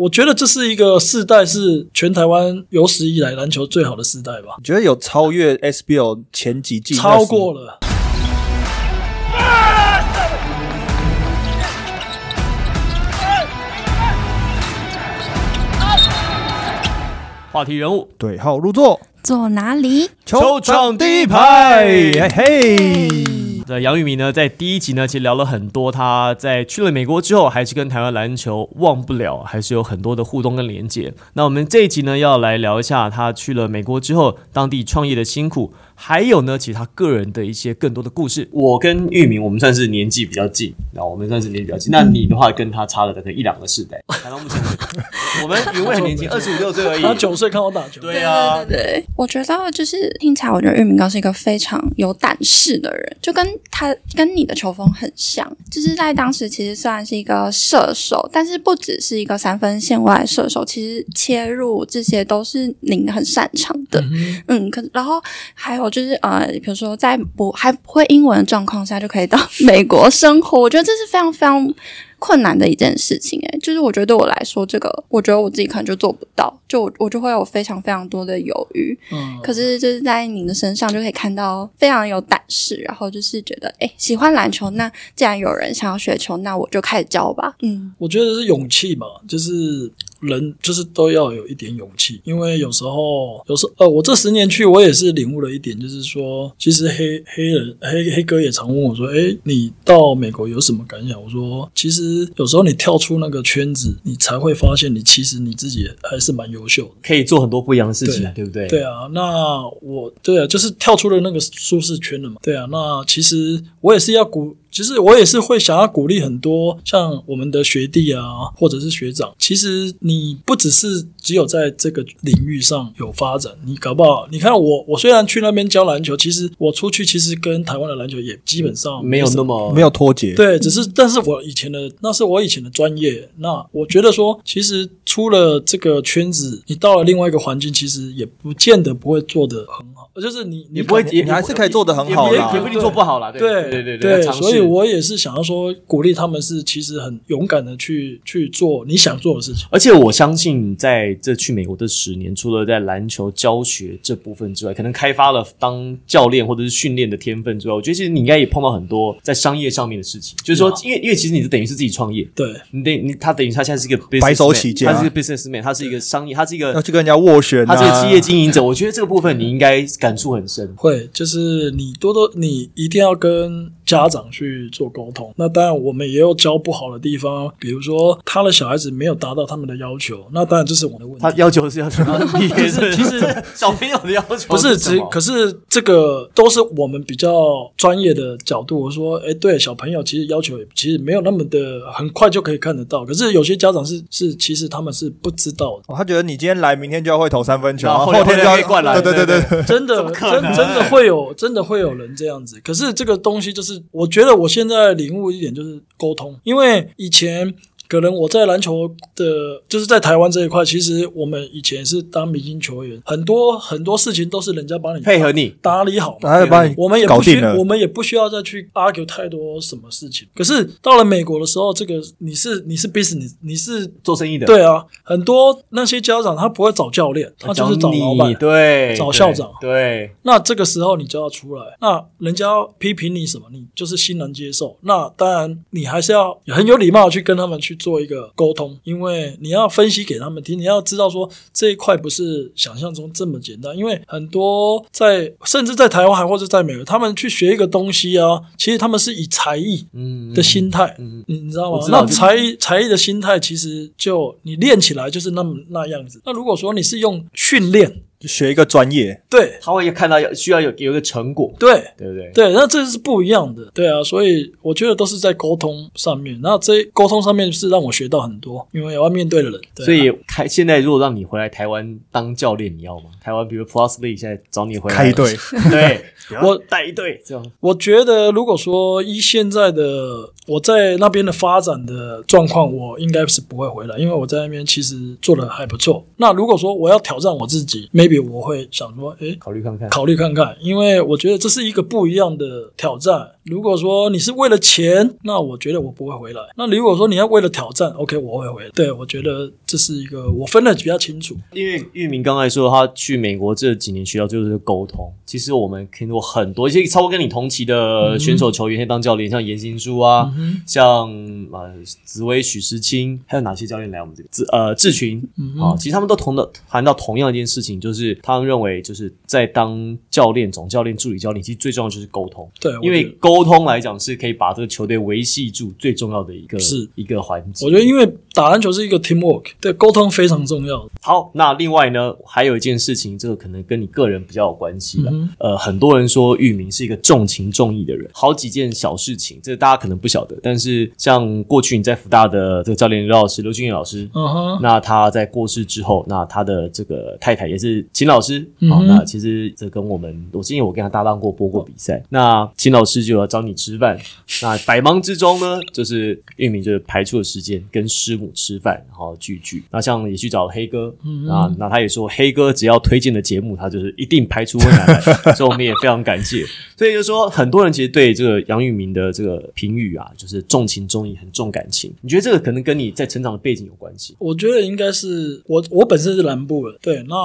我觉得这是一个世代，是全台湾有史以来篮球最好的世代吧，你觉得有超越 SBL 前几季？超过了。话题人物，对号入座，坐哪里？球场第一排，嘿嘿。那杨宇明呢，在第一集呢，其实聊了很多，他在去了美国之后，还是跟台湾篮球忘不了，还是有很多的互动跟连接。那我们这一集呢，要来聊一下他去了美国之后，当地创业的辛苦。还有呢，其实他个人的一些更多的故事。我跟玉明，我们算是年纪比较近，那我们算是年纪比较近。那你的话，跟他差了大概一两个世代。谈到目前，我们云伟很年轻，二十五六岁而已。他九岁看我打球。对啊，对对。我觉得就是听起来，我觉得玉明刚是一个非常有胆识的人，就跟他跟你的球风很像。就是在当时，其实虽然是一个射手，但是不只是一个三分线外射手，其实切入这些都是您很擅长的。嗯，可然后还有。就是呃，比如说在不还不会英文的状况下就可以到 美国生活，我觉得这是非常非常困难的一件事情。诶，就是我觉得对我来说，这个我觉得我自己可能就做不到，就我我就会有非常非常多的犹豫。嗯，可是就是在您的身上就可以看到非常有胆识，然后就是觉得哎，喜欢篮球，那既然有人想要学球，那我就开始教吧。嗯，我觉得是勇气嘛，就是。人就是都要有一点勇气，因为有时候，有时呃，我这十年去，我也是领悟了一点，就是说，其实黑黑人黑黑哥也常问我说：“哎，你到美国有什么感想？”我说：“其实有时候你跳出那个圈子，你才会发现，你其实你自己还是蛮优秀的，可以做很多不一样的事情，对不对？”对啊，那我对啊，就是跳出了那个舒适圈了嘛。对啊，那其实我也是要鼓。其实我也是会想要鼓励很多像我们的学弟啊，或者是学长。其实你不只是只有在这个领域上有发展，你搞不好，你看我，我虽然去那边教篮球，其实我出去其实跟台湾的篮球也基本上没有那么没有脱节。对，只是但是我以前的那是我以前的专业。那我觉得说，其实出了这个圈子，你到了另外一个环境，其实也不见得不会做得很好。就是你，你不会，你还是可以做得很好啦，也不一定做不好啦。对对对对，所以我也是想要说，鼓励他们是其实很勇敢的去去做你想做的事情。而且我相信，在这去美国的十年，除了在篮球教学这部分之外，可能开发了当教练或者是训练的天分之外，我觉得其实你应该也碰到很多在商业上面的事情。就是说，因为因为其实你是等于是自己创业，对你等你他等于他现在是一个白手起家，他是一个 businessman，他是一个商业，他是一个要去跟人家斡旋，他是个企业经营者。我觉得这个部分你应该感触很深。会，就是你多多，你一定要跟家长去做沟通。那当然，我们也有教不好的地方，比如说他的小孩子没有达到他们的要求，那当然这是我的问题。他要求是要求，其实 其实小朋友的要求不是只，可是这个都是我们比较专业的角度。我说，哎，对，小朋友其实要求其实没有那么的很快就可以看得到。可是有些家长是是，其实他们是不知道的。他觉得你今天来，明天就要会投三分球，后天就要灌篮。对对对对，真的真真。真的会有，真的会有人这样子。可是这个东西就是，我觉得我现在领悟一点就是沟通，因为以前。可能我在篮球的，就是在台湾这一块，其实我们以前是当明星球员，很多很多事情都是人家帮你配合你打理好，他帮你我们也不需我们也不需要再去 argue 太多什么事情。可是到了美国的时候，这个你是你是 business，你是做生意的，对啊，很多那些家长他不会找教练，他就是找老板，对，找校长，对。那这个时候你就要出来，那人家批评你什么，你就是欣然接受。那当然你还是要很有礼貌去跟他们去做一个沟通。因为你要分析给他们听，你要知道说这一块不是想象中这么简单。因为很多在甚至在台湾还或者在美国，他们去学一个东西啊，其实他们是以才艺嗯的心态，你你知道吗？那才艺才艺的心态，其实就你练起来就是那么那样子。那如果说你是用训练。学一个专业，对，他会看到需要有有一个成果，对，对不对？对，那这是不一样的，对啊，所以我觉得都是在沟通上面，那这沟通上面是让我学到很多，因为要面对的人。所以台现在如果让你回来台湾当教练，你要吗？台湾比如 Plus Lee 现在找你回来开一队，对 我带一队这样。我觉得如果说依现在的我在那边的发展的状况，我应该是不会回来，因为我在那边其实做的还不错。那如果说我要挑战我自己，没，maybe 我会想说，哎，考虑看看。考虑看看，因为我觉得这是一个不一样的挑战。如果说你是为了钱，那我觉得我不会回来。那如果说你要为了挑战，OK，我会回来。对我觉得这是一个我分的比较清楚。因为玉明刚才说他去美国这几年学到就是沟通，其实我们听过很多一些超过跟你同期的选手球员，现在当教练，像严新书啊，像呃紫薇、许时清，还有哪些教练来我们这边？志呃志群啊，其实他们都同的谈到同样一件事情，就是他们认为就是在当教练、总教练、助理教练，其实最重要就是沟通。对，因为沟通来讲是可以把这个球队维系住最重要的一个是一个环节。我觉得因为打篮球是一个 teamwork，对沟通非常重要。好，那另外呢，还有一件事情，这个可能跟你个人比较有关系了。嗯呃，很多人说玉明是一个重情重义的人，好几件小事情，这个大家可能不晓得。但是像过去你在福大的这个教练刘老师刘俊彦老师，嗯哼，那他在过世之后，那他的这个太太也是秦老师，好、那其实这跟我们，我之前我跟他搭档过播过比赛，那秦老师就要找你吃饭，那百忙之中呢，就是玉明就是排出了时间跟师母吃饭，然后聚聚。那像也去找黑哥，嗯那那他也说黑哥只要推荐的节目，他就是一定排出温来来，所以我们也非常感谢。所以就说很多人其实对这个杨玉明的这个评语啊，就是重情重义，很重感情。你觉得这个可能跟你在成长的背景有关系？我觉得应该是我我本身是南部的，对。那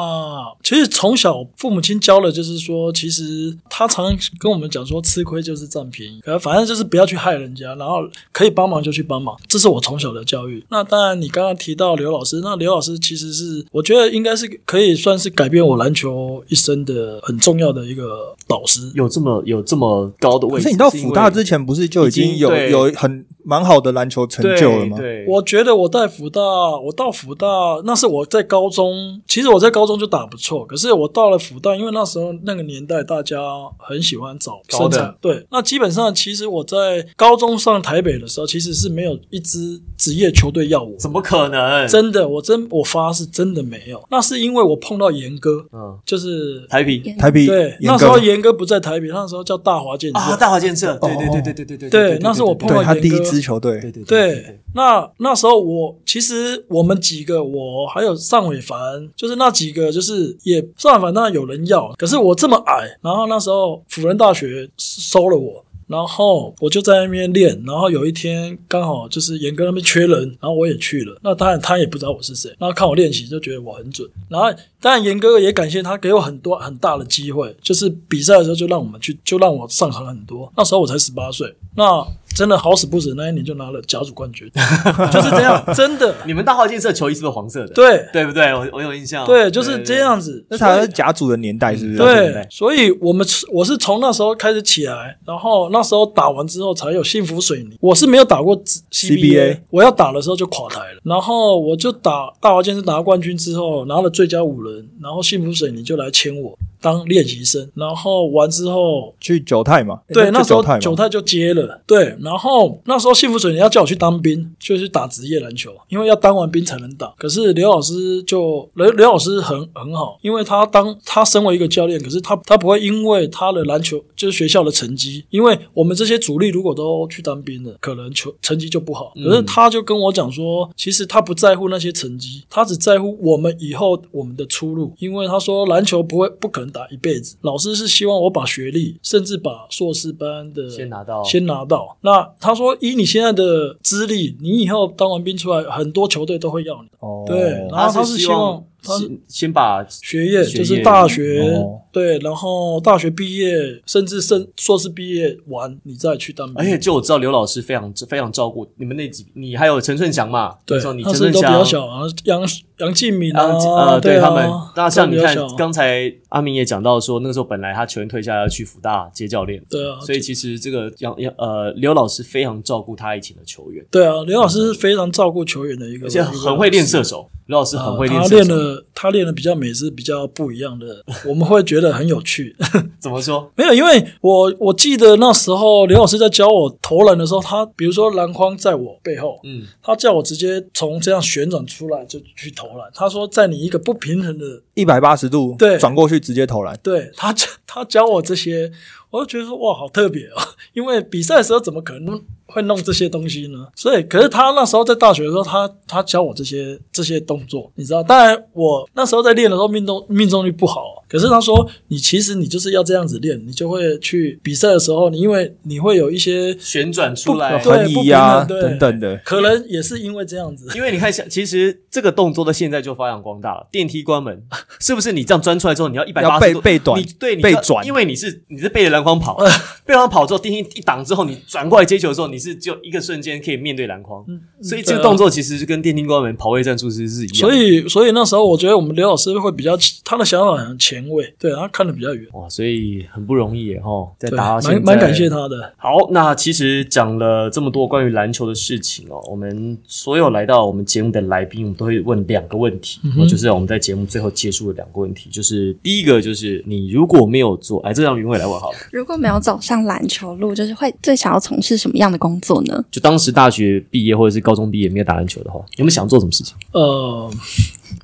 其实从小父母亲教的就是说，其实他常常跟我们讲说，吃亏就是占便宜，可反正就是不要去害人家，然后可以帮忙就去帮忙，这是我从小的教育。那当然，你刚刚提到刘老师，那刘老师其实是我觉得应该是可以算是改变我篮球一生的很重要的一个导师。有这么有这么高的位置？可是你到福大之前，不是就已经有已经有很蛮好的篮球成就了吗？对，对我觉得我在福大，我到福大那是我在高中，其实我在高中就打不错，可是我到了福大，因为那时候那个年代大家很喜欢找高的身材，对，那基本上其实我在高中上台北的时候，其实是没有一支职业球队要我，怎么可能？真的，我真我发是真的没有，那是因为我碰到严哥，嗯，就是台皮台比对，那时候严哥不在台北，那时候叫大华建设，啊，大华建设，对对对对对对对对那是我碰到对他第一支球队，对对对，那那时候我其实我们几个，我还有尚伟凡，就是那几个，就是也算反正有人要，可是我这么矮，然后那时候辅仁大学收了我。然后我就在那边练，然后有一天刚好就是严哥那边缺人，然后我也去了。那当然他也不知道我是谁，然后看我练习就觉得我很准。然后当然严哥也感谢他给我很多很大的机会，就是比赛的时候就让我们去，就让我上场很多。那时候我才十八岁，那真的好死不死那一年就拿了甲组冠军，就是这样，真的，你们大华建设球衣是不是黄色的？对对不对？我我有印象。对，就是这样子。那才是甲组的年代，是不是？对，所以我们我是从那时候开始起来，然后那时候打完之后才有幸福水泥。我是没有打过 CBA 我要打的时候就垮台了。然后我就打大华健是拿冠军之后拿了最佳五人，然后幸福水泥就来签我当练习生。然后完之后，去九泰嘛，对，那时候九泰就接了，对，然后那时候幸福水泥要叫我去当兵，就去打职业篮球，因为要当完兵才能打。可是刘老师就刘刘老师很很好，因为他当他身为一个教练，可是他他不会因为他的篮球就是学校的成绩，因为我们这些主力如果都去当兵了，可能球成绩就不好。可是他就跟我讲说，其实他不在乎那些成绩，他只在乎我们以后我们的出路，因为他说篮球不会不可能打一辈子，老师是希望我把学历，甚至把硕士班的先拿到先拿到。那他说，以你现在的资历，你以后当完兵出来，很多球队都会要你。哦，对，然后他是希希望他先先把学业就是大学哦对，然后大学毕业，甚至甚硕士毕业完，你再去当兵。而且就我知道刘老师非常非常照顾你们那几，你还有陈顺祥嘛？对你陈顺祥都比较小啊，杨杨敬敏啊啊，呃，对啊他们，那像你看刚才阿明也讲到说，那个时候本来他球员退下要去福大接教练，对啊，所以其实这个杨杨呃刘老师非常照顾他以前的球员，对啊，刘老师是非常照顾球员的一个，而且很会练射手。刘老师很会练啊他射手，练的他练的比较美是比较不一样的，我们会觉得很有趣。怎么说？没有，因为我我记得那时候刘老师在教我投篮的时候，他比如说篮筐在我背后，嗯，他叫我直接从这样旋转出来就去投篮。他说在你一个不平衡的，一百八十度对转过去直接投篮，对他教 他教我这些，我就觉得说哇好特别哦，因为比赛的时候怎么可能会弄这些东西呢？所以，可是他那时候在大学的时候，他他教我这些这些动作，你知道？当然，我那时候在练的时候命中命中率不好，可是他说你其实你就是要这样子练，你就会去比赛的时候，你因为你会有一些旋转出来不。对横移啊不平衡对等等的。可能也是因为这样子。因为你看，像其实这个动作到现在就发扬光大了。电梯关门，是不是你这样钻出来之后，你要一百八十度背背短你对，你背转因为你是你是背着篮筐跑，背筐跑之后，电梯一挡之后，你转过来接球的时候，你是只有一个瞬间可以面对篮筐，所以这个动作其实是跟电梯关门跑位战术其实是一样。所以，所以那时候我觉得我们刘老师会比较，他的想法很前卫，对，他看的比较远，哇，所以很不容易耶哈，在对，打到现在蛮蛮感谢。他的。好，那其实讲了这么多关于篮球的事情哦，我们所有来到我们节目的来宾，我们都会问两个问题，嗯就是我们在节目最后结束的两个问题，就是第一个就是你如果没有做，哎，这让云伟来问好了，如果没有走上篮球路，就是会最想要从事什么样的工作呢？就当时大学毕业或者是高中毕业没有打篮球的话，有没有想做什么事情？呃，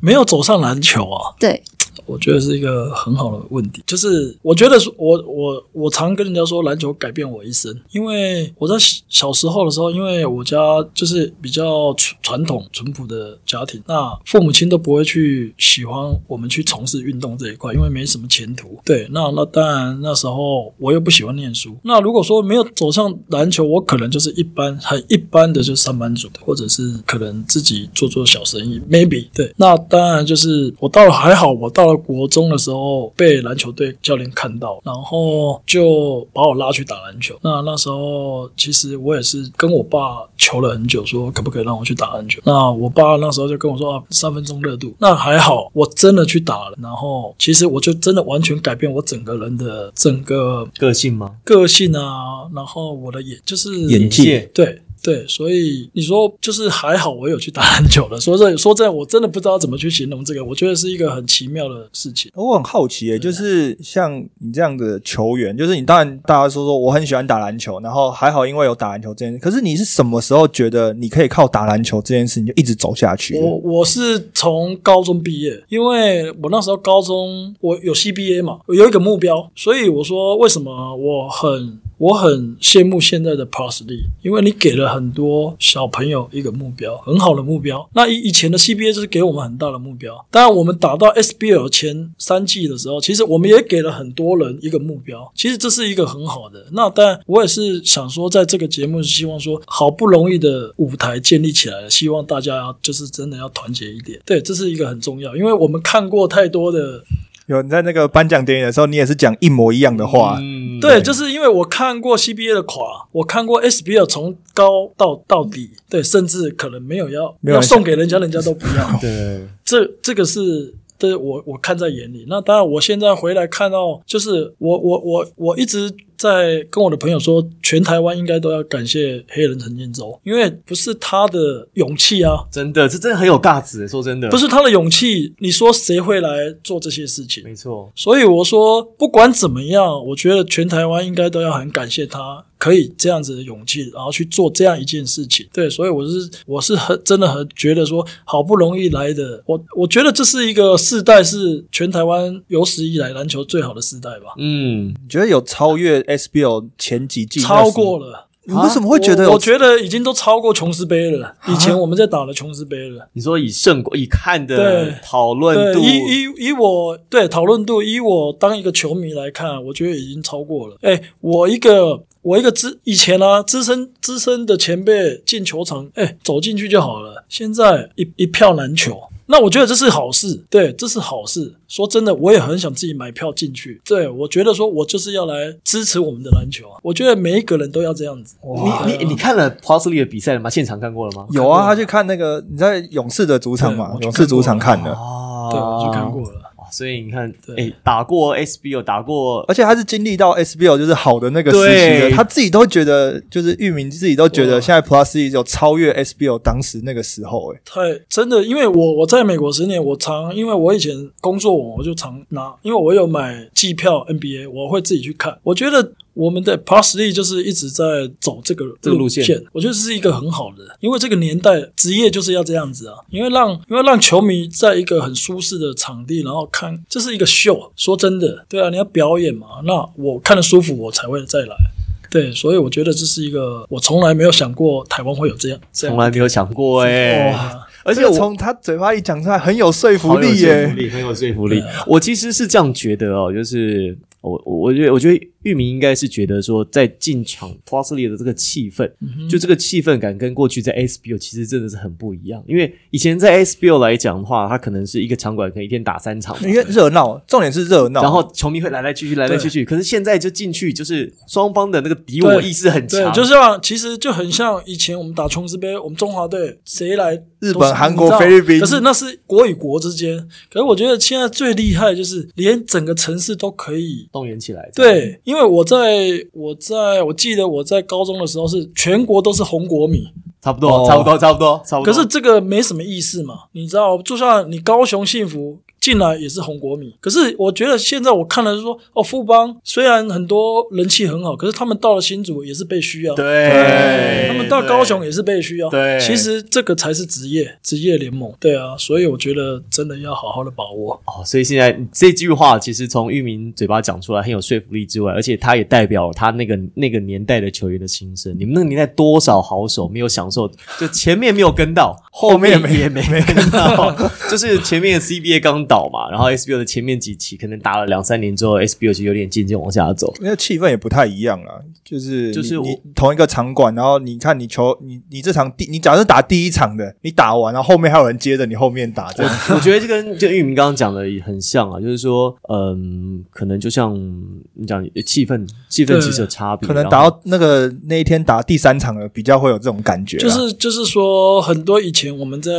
没有走上篮球啊，对，我觉得是一个很好的问题。就是我觉得我我我常跟人家说，篮球改变我一生。因为我在小时候的时候，因为我家就是比较传传统淳朴的家庭，那父母亲都不会去喜欢我们去从事运动这一块，因为没什么前途。对，那那当然那时候我又不喜欢念书。那如果说没有走上篮球，我可能就是一般很一般的，就是上班族，或者是可能自己做做小生意，maybe 对。那当然就是我到了还好，我到了国中的时候被篮球队教练看到，然后就把我拉去打篮球。那那时候其实我也是跟我爸求了很久，说可不可以让我去打篮球。那我爸那时候就跟我说啊，三分钟热度。那还好，我真的去打了，然后其实我就真的完全改变我整个人的整个个性吗？个性啊，然后我的眼就是眼界对对，所以你说就是还好，我有去打篮球了。说这说真的，我真的不知道怎么去形容这个，我觉得是一个很奇妙的事情。我很好奇欸，就是像你这样的球员，就是你当然大家说说我很喜欢打篮球，然后还好因为有打篮球这件事，可是你是什么时候觉得你可以靠打篮球这件事你就一直走下去？我我是从高中毕业，因为我那时候高中我有 CBA 嘛，我有一个目标，所以我说为什么我很我很羡慕现在的 Plus Lee，因为你给了很多小朋友一个目标，很好的目标。那以以前的 CBA 就是给我们很大的目标，当然我们打到 SBL 前三季的时候，其实我们也给了很多人一个目标，其实这是一个很好的。那当然我也是想说，在这个节目是希望说，好不容易的舞台建立起来了，希望大家就是真的要团结一点，对，这是一个很重要，因为我们看过太多的。有你在那个颁奖典礼的时候，你也是讲一模一样的话，嗯，对，就是因为我看过 CBA 的垮，我看过 SBL 从高到到底，对，甚至可能没有要没有要送给人家，人家都不要。对，这这个是。对我我看在眼里，那当然，我现在回来看到，就是我我我我一直在跟我的朋友说，全台湾应该都要感谢黑人陈建州，因为不是他的勇气啊，真的，这真的很有尬子。说真的，不是他的勇气，你说谁会来做这些事情？没错，所以我说，不管怎么样，我觉得全台湾应该都要很感谢他，可以这样子的勇气，然后去做这样一件事情。对，所以我是我是很真的很觉得说，好不容易来的，我我觉得这是一个世代，是全台湾有史以来篮球最好的世代吧，嗯，你觉得有超越 SBL 前几季？超过。了。你为什么会觉得我？我觉得已经都超过琼斯杯了。以前我们在打的琼斯杯了。你说以胜过以看的对讨论，度，以以以我对讨论度，以我当一个球迷来看，我觉得已经超过了。哎，我一个我一个资以前啊资深资深的前辈进球场，哎，走进去就好了。现在一一票难求。那我觉得这是好事，对，这是好事。说真的，我也很想自己买票进去。对我觉得说，我就是要来支持我们的篮球啊！我觉得每一个人都要这样子。你你你看了 p o s l y 的比赛了吗？现场看过了吗？有啊，他去看那个你在勇士的主场嘛勇士主场看的，哦对，我去看过了。哇所以你看，对。哎，打过 SBO，打过而且他是经历到 SBL 就是好的那个时期对。的，他自己都觉得，就是域名自己都觉得现在 Plus 有超越 SBL 当时那个时候、欸，太真的，因为我我在美国十年，我常因为我以前工作，我就常拿，因为我有买机票 NBA，我会自己去看。我觉得我们的 Parsley 就是一直在走这个这个路线线，我觉得这是一个很好的，因为这个年代职业就是要这样子啊，因为让因为让球迷在一个很舒适的场地，然后看这是一个秀。说真的，对啊，你要表演嘛，那我看得舒服，我才会再来。对，所以我觉得这是一个我从来没有想过台湾会有这样这样从来没有想过哎、哇而且我从他嘴巴里讲出来很有说服力好有说服耶。力，很有说服力。我其实是这样觉得哦，就是我我我觉得我觉得玉明应该是觉得说，在进场 Plus League 的这个气氛，就这个气氛感跟过去在 SBO 其实真的是很不一样。因为以前在 SBO 来讲的话，它可能是一个场馆可以一天打三场嘛，因为热闹，重点是热闹。然后球迷会来来去去，来来去去。可是现在就进去，就是双方的那个敌我意识很对，强，就像其实就很像以前我们打琼斯杯，我们中华队谁来日本韩国菲律宾可是那是国与国之间。可是我觉得现在最厉害的就是连整个城市都可以。动员起来。对，因为我在我在我记得我在高中的时候是全国都是红国米，差不多，哦差不多，差不多，差不多。可是这个没什么意思嘛，你知道，就像你高雄幸福进来也是红国米，可是我觉得现在我看了是说，哦，富邦虽然很多人气很好，可是他们到了新竹也是被需要，对，他们到高雄也是被需要，对。其实这个才是职业职业联盟，对啊，所以我觉得真的要好好的把握。哦，所以现在这句话其实从玉明嘴巴讲出来很有说服力之外，而且他也代表了他那个那个年代的球员的心声。你们那个年代多少好手没有享受，就前面没有跟到，后面也没没跟到，就是前面的 CBA 刚倒嘛，然后 SBO 的前面几期可能打了两三年之后，SBO 就有点渐渐往下走。那个气氛也不太一样啊，就是就是你你同一个场馆，然后你看你球你你这场第你假设打第一场的，你打完，然后后面还有人接着你后面打，这样我觉得这跟就玉明刚刚讲的也很像啊，就是说，嗯，可能就像你讲气氛，气氛其实有差别，可能打到那个那一天打第三场了，比较会有这种感觉。就是就是说，很多以前我们在，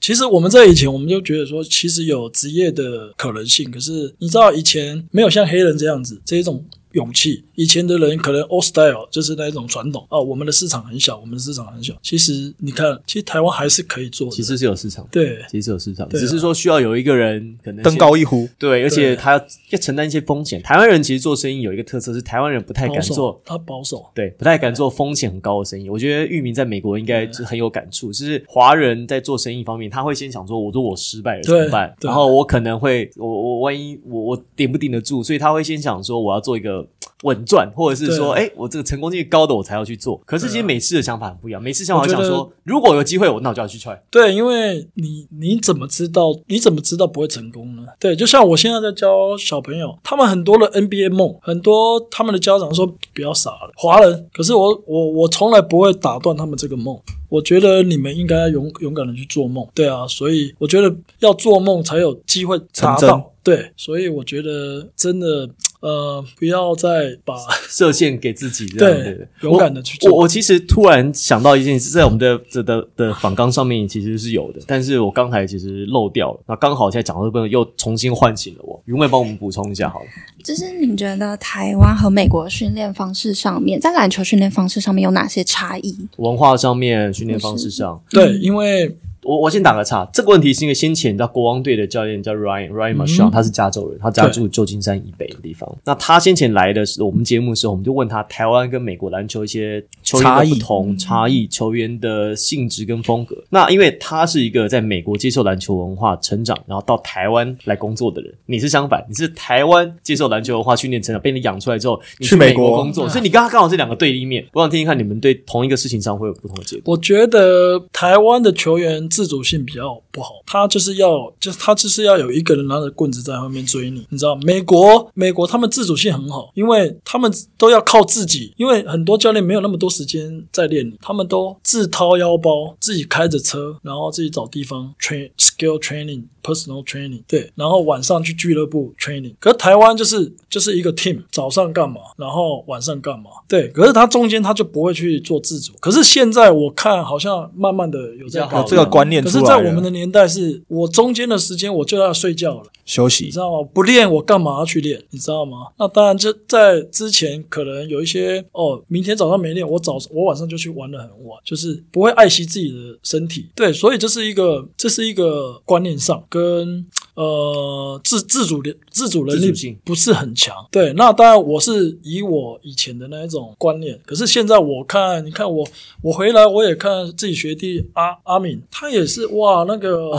其实我们在以前我们就觉得说，其实有职业业的可能性。可是你知道，以前没有像黑人这样子这一种勇气。以前的人可能 old style 就是那一种传统啊，我们的市场很小，我们的市场很小。其实你看，其实台湾还是可以做的。其实是有市场，对其实是有市场，只是说需要有一个人可能登高一呼，对，而且他要要承担一些风险。台湾人其实做生意有一个特色是，台湾人不太敢做，，他保守。对，不太敢做风险很高的生意。我觉得玉明在美国应该是很有感触，就是华人在做生意方面，他会先想说，我如果我失败了怎么办？然后我可能会，我我万一我我顶不顶得住，所以他会先想说，我要做一个稳赚，或者是说，对哎，我这个成功率高的我才要去做。可是其实每次的想法很不一样，每次想法我想说，如果有机会，我那我就要去 try。对，因为你你怎么知道你怎么知道不会成功呢？对，就像我现在在教小朋友，他们很多的 NBA 梦，很多他们的家长说不要傻了，华人。可是我我我从来不会打断他们这个梦。我觉得你们应该勇勇敢的去做梦，对啊，所以我觉得要做梦才有机会达到，对，所以我觉得真的呃，不要再把 设限给自己，这样对对勇敢的去做我其实突然想到一件事，在我们的的的的访纲上面其实是有的，但是我刚才其实漏掉了。那刚好现在讲到这部分，又重新唤醒了我。云伟帮我们补充一下好了。就是你觉得台湾和美国训练方式上面，在篮球训练方式上面有哪些差异？文化上面、训练方式上，对，因为我我先打个岔。这个问题是因为先前你知道国王队的教练叫 Ryan Ryan Marshall，、他是加州人，他家住旧金山以北的地方。那他先前来的时候，我们节目的时候，我们就问他台湾跟美国篮球一些球员的差异不同差异、球员的性质跟风格。那因为他是一个在美国接受篮球文化成长，然后到台湾来工作的人，你是相反，你是台湾接受篮球文化训练成长，被你养出来之后，你去美国工作，所以你刚刚刚好是两个对立面。我想听一看你们对同一个事情上会有不同的解读。我觉得台湾的球员自主性比较不好，他就是要，就是他就是要有一个人拿着棍子在后面追你，你知道？美国，美国他们自主性很好，因为他们都要靠自己，因为很多教练没有那么多时间在练你，他们都自掏腰包，自己开着车，然后自己找地方 train skill training。personal training 对，然后晚上去俱乐部 training。可是台湾就是就是一个 team，早上干嘛，然后晚上干嘛，对。可是他中间他就不会去做自主。可是现在我看好像慢慢的有在比较好改变有这个观念可。是在我们的年代是，我中间的时间我就要睡觉了，休息你知，道吗？不练我干嘛要去练？你知道吗？那当然，就在之前可能有一些哦，明天早上没练，我早我晚上就去玩的很晚，就是不会爱惜自己的身体。对，所以这是一个这是一个观念上跟呃自自主的自主能力不是很强。对，那当然我是以我以前的那一种观念，可是现在我看，你看我我回来我也看自己学弟阿阿敏，他也是哇那个。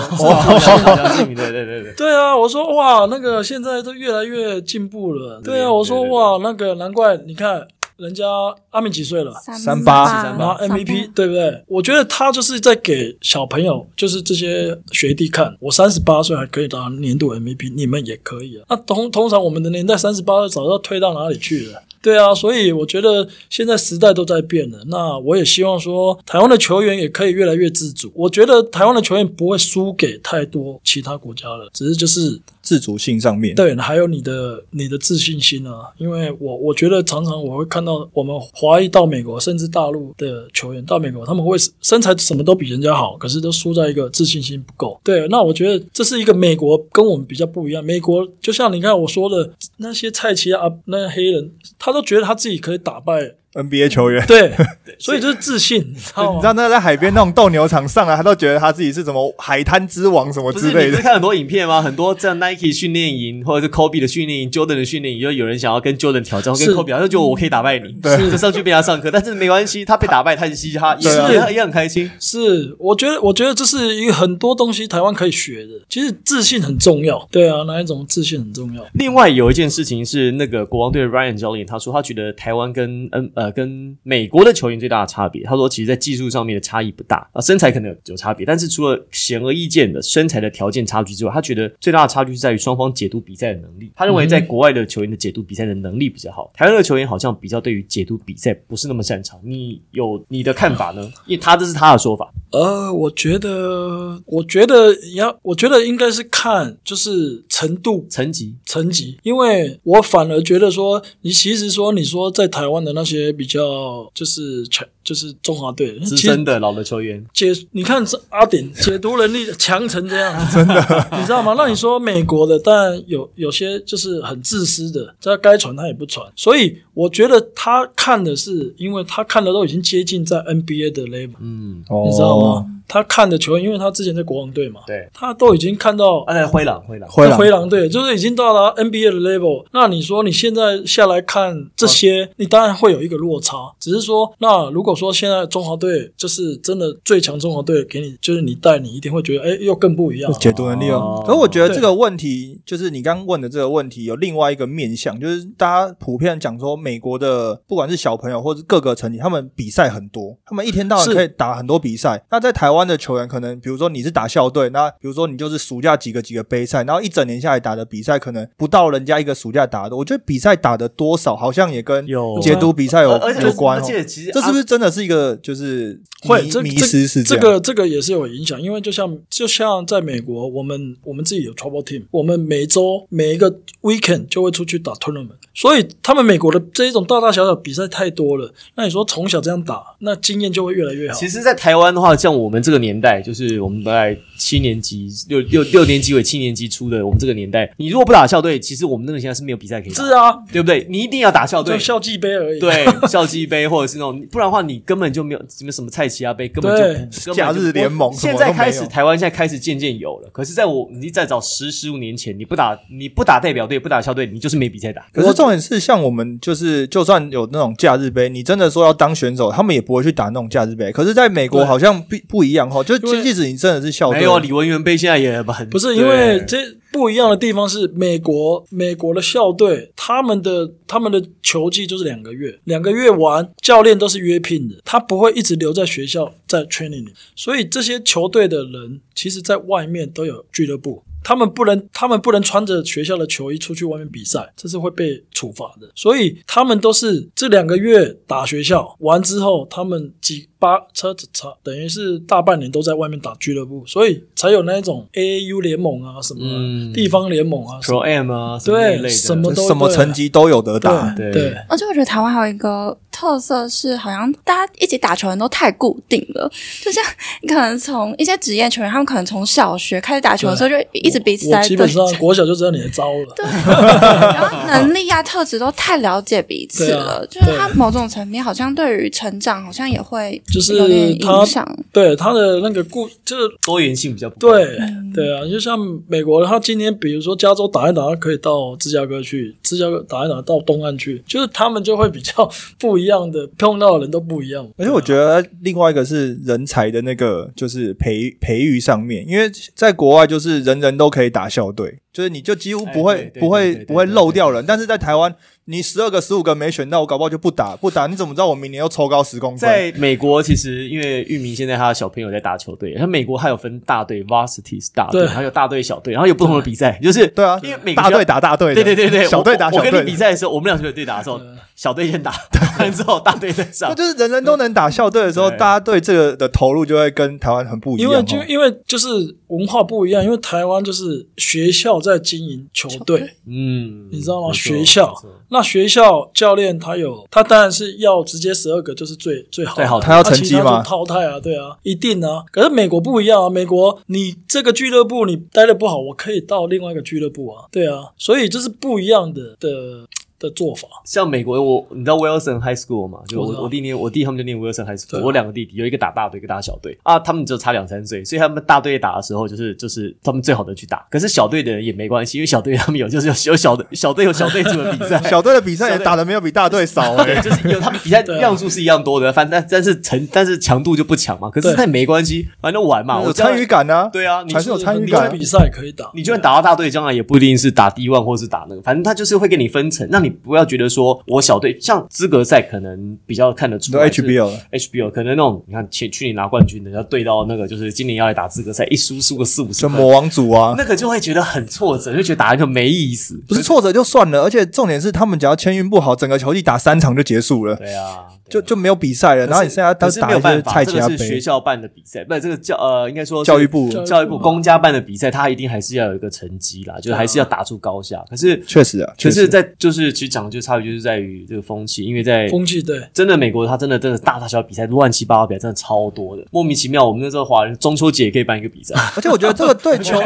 梁志明，对对对对。对啊，我说哇，那个现在都越来越进步了。对啊，我说对对哇，那个难怪你看人家阿明几岁了？三八然后 MVP 对不对？我觉得他就是在给小朋友，就是这些学弟看，我三十八岁还可以打年度 MVP，你们也可以啊。那通通常我们的年代三十八岁早就退到哪里去了？对啊，所以我觉得现在时代都在变了。那我也希望说，台湾的球员也可以越来越自主。我觉得台湾的球员不会输给太多其他国家了，只是就是自主性上面，对，还有你的你的自信心啊。因为我我觉得常常我会看到我们华裔到美国，甚至大陆的球员到美国，他们会身材什么都比人家好，可是都输在一个自信心不够。对，那我觉得这是一个美国跟我们比较不一样。美国就像你看我说的那些菜奇啊，那些黑人。他都觉得他自己可以打败 NBA 球员，对，所以就是自信，你知道吗？你知道那在海边那种斗牛场上来，他都觉得他自己是什么海滩之王什么之类的。你看很多影片吗？很多在 Nike 训练营或者是 Kobe 的训练营、Jordan 的训练营，就有人想要跟 Jordan 挑战，跟 Kobe，他就觉得我可以打败你，就上去被他上课。但是没关系，他被打败，他嘻哈，也是一样很开心。是，我觉得，我觉得这是一个很多东西台湾可以学的。其实自信很重要，对啊，哪一种自信很重要？另外有一件事情是，那个国王队的 Ryan 教练他说，他觉得台湾跟嗯呃跟美美国的球员最大的差别，他说，其实，在技术上面的差异不大啊，身材可能有有差别，但是除了显而易见的身材的条件差距之外，他觉得最大的差距是在于双方解读比赛的能力。他认为，在国外的球员的解读比赛的能力比较好，台湾的球员好像比较对于解读比赛不是那么擅长。你有你的看法呢？因为他这是他的说法。呃，我觉得，我觉得要，我觉得应该是看就是程度、层级、层级，因为我反而觉得说，你其实说，你说在台湾的那些比较。就是全就是中华队资深的老的球员解，你看这阿典解读能力强成这样，真的，你知道吗？那你说美国的，当然有有些就是很自私的，他该传他也不传，所以我觉得他看的是，因为他看的都已经接近在 NBA 的 level，嗯，你知道吗？他看的球员，因为他之前在国王队嘛，对，他都已经看到，啊，灰狼，灰狼，灰狼队，就是已经到了 NBA 的 level。那你说你现在下来看这些，你当然会有一个落差。只是说，那如果说现在中华队就是真的最强中华队，给你就是你带，你一定会觉得，哎，又更不一样，解读能力哦。可我觉得这个问题，就是你刚问的这个问题，有另外一个面向，就是大家普遍讲说，美国的不管是小朋友或者各个成绩，他们比赛很多，他们一天到晚可以打很多比赛。那在台湾。的球员可能，比如说你是打校队，那比如说你就是暑假几个几个杯赛，然后一整年下来打的比赛可能不到人家一个暑假打的。我觉得比赛打的多少好像也跟有解读比赛有有关。而且其实这是不是真的是一个就是会迷失？是这个这个也是有影响，因为就像就像在美国，我们我们自己有 trouble team，我们每周每一个 weekend 就会出去打 tournament，所以他们美国的这一种大大小小比赛太多了。那你说从小这样打，那经验就会越来越好。其实，在台湾的话，像我们这这个年代，就是我们在七年级、六六六年级尾、七年级出的，我们这个年代，你如果不打校队，其实我们那个现在是没有比赛可以打。是啊，对不对？你一定要打校队，校际杯而已。对，校际杯或者是那种，不然的话，你根本就没有什么什么菜奇亚杯，根本就假日联盟。现在开始，台湾现在开始渐渐有了。可是，在我你再早十十五年前，你不打你不打代表队，不打校队，你就是没比赛打。可是重点是，像我们就是，就算有那种假日杯，你真的说要当选手，他们也不会去打那种假日杯。可是，在美国好像不不一样哈，就即使你真的是校队，李文元被，现在也很不是因为这不一样的地方是美国美国的校队，他们的他们的球季就是两个月，两个月完，教练都是约聘的，他不会一直留在学校在 training 里，所以这些球队的人其实在外面都有俱乐部。他们不能，他们不能穿着学校的球衣出去外面比赛，这是会被处罚的。所以他们都是这两个月打学校完之后，他们几八车子差，等于是大半年都在外面打俱乐部，所以才有那一种 AAU 联盟啊，什么地方联盟啊，Pro M 啊，对，什么都什么成绩都有得打。对，而且我觉得台湾还有一个特色是，好像大家一起打球人都太固定了，就像你可能从一些职业球员，他们可能从小学开始打球的时候就一。直彼此在基本上国小就知道你的招了，对，然后能力啊、特质都太了解彼此了，就是他某种层面好像对于成长好像也会就是有点影响，对他的那个固就是多元性比较对对啊，就像美国，他今天比如说加州打一打，可以到芝加哥去，芝加哥打一打到东岸去，就是他们就会比较 不一样样的碰到的人都不一样，而且我觉得另外一个是人才的那个就是培培育上面，因为在国外就是人人。都可以打校队，就是你就几乎不会、不会对对对不会对对漏掉人。但是在台湾，你十二个、十五个没选到，我搞不好就不打，不打，你怎么知道我明年又抽高十公分？在美国，其实因为玉明现在他的小朋友在打球队，他美国还有分大队 varsity 是大队，还有大队小队，然后有不同的比赛，就是对啊，因为每大队打大队，对对对对，小队打我我跟小队的。你比赛的时候，我们两个队打的时候，小队先打，打完之后大队再上那。就是人人都能打校队的时候，大家对这个的投入就会跟台湾很不一样哦。因为就因为就是文化不一样，因为台湾就是学校在经营球队，嗯，你知道吗？学校。那学校教练他有，他当然是要直接十二个就是最最好的，最好他要成绩嘛。淘汰啊，对啊，一定啊。可是美国不一样啊，美国你这个俱乐部你待的不好，我可以到另外一个俱乐部啊，对啊，所以这是不一样的的的做法。像美国，我你知道 Wilson High School 吗？就我我我弟念我弟他们就念 Wilson High School，啊我两个弟弟有一个打大队，一个打小队啊，他们只有差两三岁，所以他们大队打的时候就是就是他们最好的去打，可是小队的人也没关系，因为小队他们有就是有有小的小队有小队组的比赛，小队的比赛也打的没有比大队少哎、对，就是有他们比赛量数是一样多的，反正但但是成但是强度就不强嘛。可是对那没关系，反正玩嘛，我有参与。感啊，对啊，你还是有参与感有比赛可以打，你就算打到大队，将来也不一定是打 D one 或是打那个，反正他就是会给你分成，让你不要觉得说我小队像资格赛可能比较看得出都来 HBO 了。HBO 可能那种你看前去年拿冠军的，要对到那个就是今年要来打资格赛，一输输个四五十分，就魔王组啊，那个就会觉得很挫折，就觉得打一个没意思。不是挫折就算了，而且重点是他们只要签运不好，整个球季打三场就结束了，对啊，就就没有比赛了。然后你现在可是打一些没有办法，这个是学，校办的比赛，不是，这个教呃，应该说教育部教教育部公家办的比赛，他一定还是要有一个成绩啦，就是还是要打出高下。可是，确实啊，确实可是，在就是其实讲的就差别就是在于这个风气，因为在风气对。真的美国，他真的真的大大小小比赛乱七八糟比赛真的超多的，莫名其妙。我们那时候华人中秋节也可以办一个比赛，而且我觉得这个 对球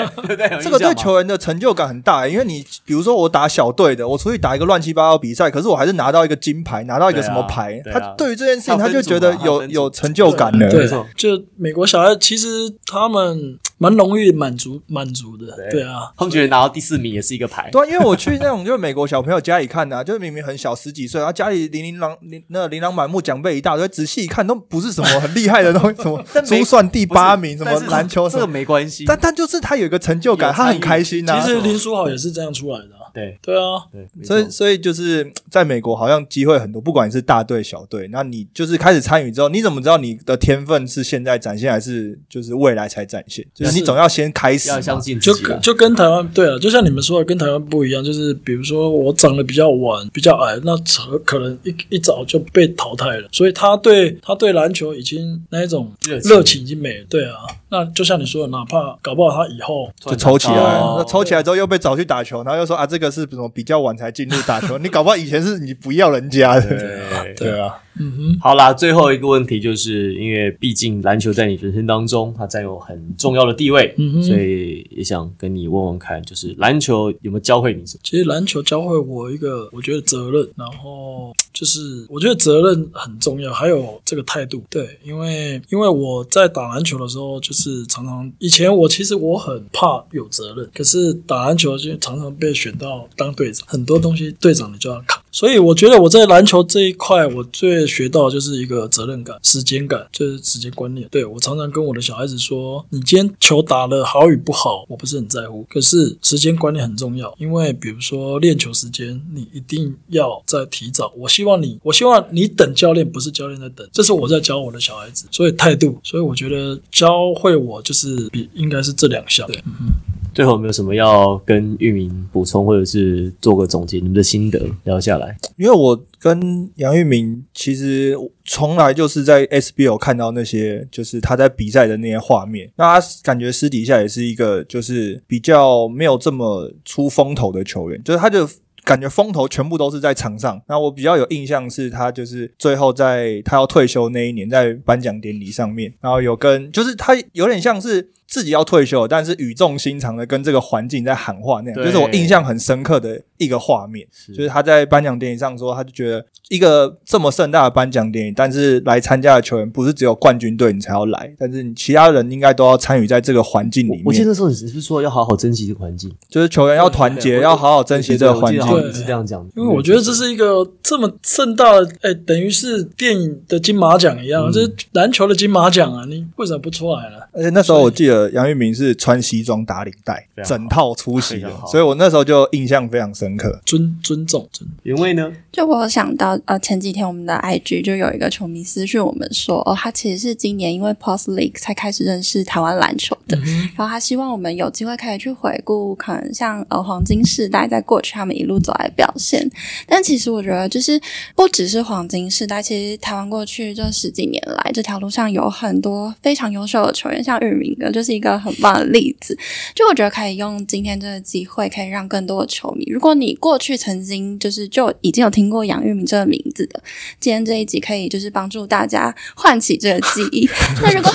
这个对球员的成就感很大、因为你比如说我打小队的，我出去打一个乱七八糟比赛，可是我还是拿到一个金牌，拿到一个什么牌，他对于这件事情他就觉得有有成就感了。对，就美国小孩其实他们蛮容易满足满足的，对对啊，他们觉得拿到第四名也是一个牌。对啊，因为我去那种就是美国小朋友家里看的、啊，就是明明很小十几岁，然后家里琳琳琅琳那琳琅满目奖杯一大堆，仔细一看都不是什么很厉害的东西，什么 珠算第八名，什么篮球这个没关系。但但就是他有一个成就感，他很开心呐、其实林书豪也是这样出来的啊、对对啊，对，所以，所以就是在美国，好像机会很多，不管是大队、小队，那你就是开始参与之后，你怎么知道你的天分是现在展现，还是就是未来才展现？就是你总要先开始要相信自就己啊。就跟台湾对啊，就像你们说的，跟台湾不一样，就是比如说我长得比较晚、比较矮，那可可能一一早就被淘汰了，所以他对他对篮球已经那一种热情已经没了。对啊，那就像你说的，哪怕搞不好他以后就抽起来。那抽起来之后又被找去打球，然后又说啊，这个是什么比较晚才进入打球，你搞不好以前是你不要人家的，对对啊，嗯哼，好啦，最后一个问题就是因为毕竟篮球在你人生当中它占有很重要的地位，嗯哼所以也想跟你问问看，就是篮球有没有教会你什么？其实篮球教会我一个，我觉得责任，然后就是我觉得责任很重要，还有这个态度。对，因为因为我在打篮球的时候，就是常常以前我其实我很怕有责任，可是打篮球就常常被选到当队长，很多东西队长你就要扛。所以我觉得我在篮球这一块，我最学到的就是一个责任感、时间感，就是时间观念。对我常常跟我的小孩子说，你今天球打的好与不好，我不是很在乎，可是时间观念很重要。因为比如说练球时间，你一定要在提早。我希望你，我希望你等教练，不是教练在等。这是我在教我的小孩子，所以态度。所以我觉得教会我就是比应该是这两项。对，嗯最后有没有什么要跟玉明补充，或者是做个总结，你们的心得聊下来？因为我跟杨玉明其实从来就是在 SBO 看到那些就是他在比赛的那些画面，那他感觉私底下也是一个就是比较没有这么出风头的球员，就是他就。感觉风头全部都是在场上。那我比较有印象是他就是最后在他要退休那一年，在颁奖典礼上面，然后有跟就是他有点像是自己要退休，但是语重心长的跟这个环境在喊话那样，就是我印象很深刻的一个画面。就是他在颁奖典礼上说，他就觉得一个这么盛大的颁奖典礼，但是来参加的球员不是只有冠军队你才要来，但是你其他人应该都要参与在这个环境里面。我记得那时候你是不是说要好好珍惜这个环境，就是球员要团结，要好好珍惜这个环境对是这样讲的，因为我觉得这是一个这么盛大的，哎，等于是电影的金马奖一样，这是篮球的金马奖啊！你为什么不出来了？而且那时候我记得得杨玉明是穿西装打领带整套出席的所以我那时候就印象非常深刻。尊尊重，尊原味呢？就我想到，呃，前几天我们的 IG 就有一个球迷私讯我们说，哦，他其实是今年因为 Post League 才开始认识台湾篮球的，然后他希望我们有机会可以去回顾，可能像呃黄金世代在过去他们一路走来的表现。但其实我觉得，就是不只是黄金世代，其实台湾过去这十几年来这条路上有很多非常优秀的球员，像玉明哥就是一个很棒的例子。就我觉得可以用今天这个机会，可以让更多的球迷，如果你过去曾经就是就已经有听过杨玉明这个名字的，今天这一集可以就是帮助大家唤起这个记忆。那如果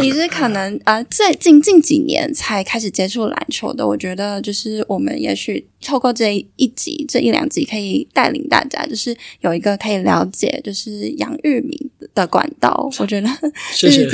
你是可能呃最近近几年才开始接触篮球的，我觉得就是我们也许透过这一集这一两集，可以带领大家，就是有一个可以了解就是杨玉明的管道。我觉得谢谢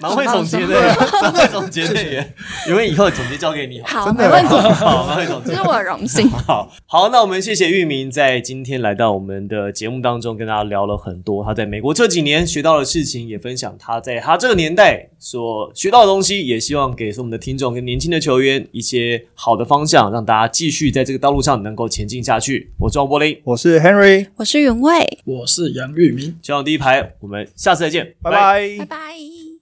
蛮会总结的耶，蛮会总结的耶。因为以后总结交给你好，好，没问题，好，蛮会总结这。是我的荣幸。好好，那我们谢谢玉明在今天来到我们的节目当中，跟大家聊了很多他在美国这几年学到的事情，也分享他在他这个年代所学到的东西，也希望给我们的听众跟年轻的球员一些好的方向，让大家继续在这个道路上能够前进下去。我是王柏林，我是 Henry，我是云卫，我是杨玉明。前往第一排，我们下次再见，拜拜拜拜。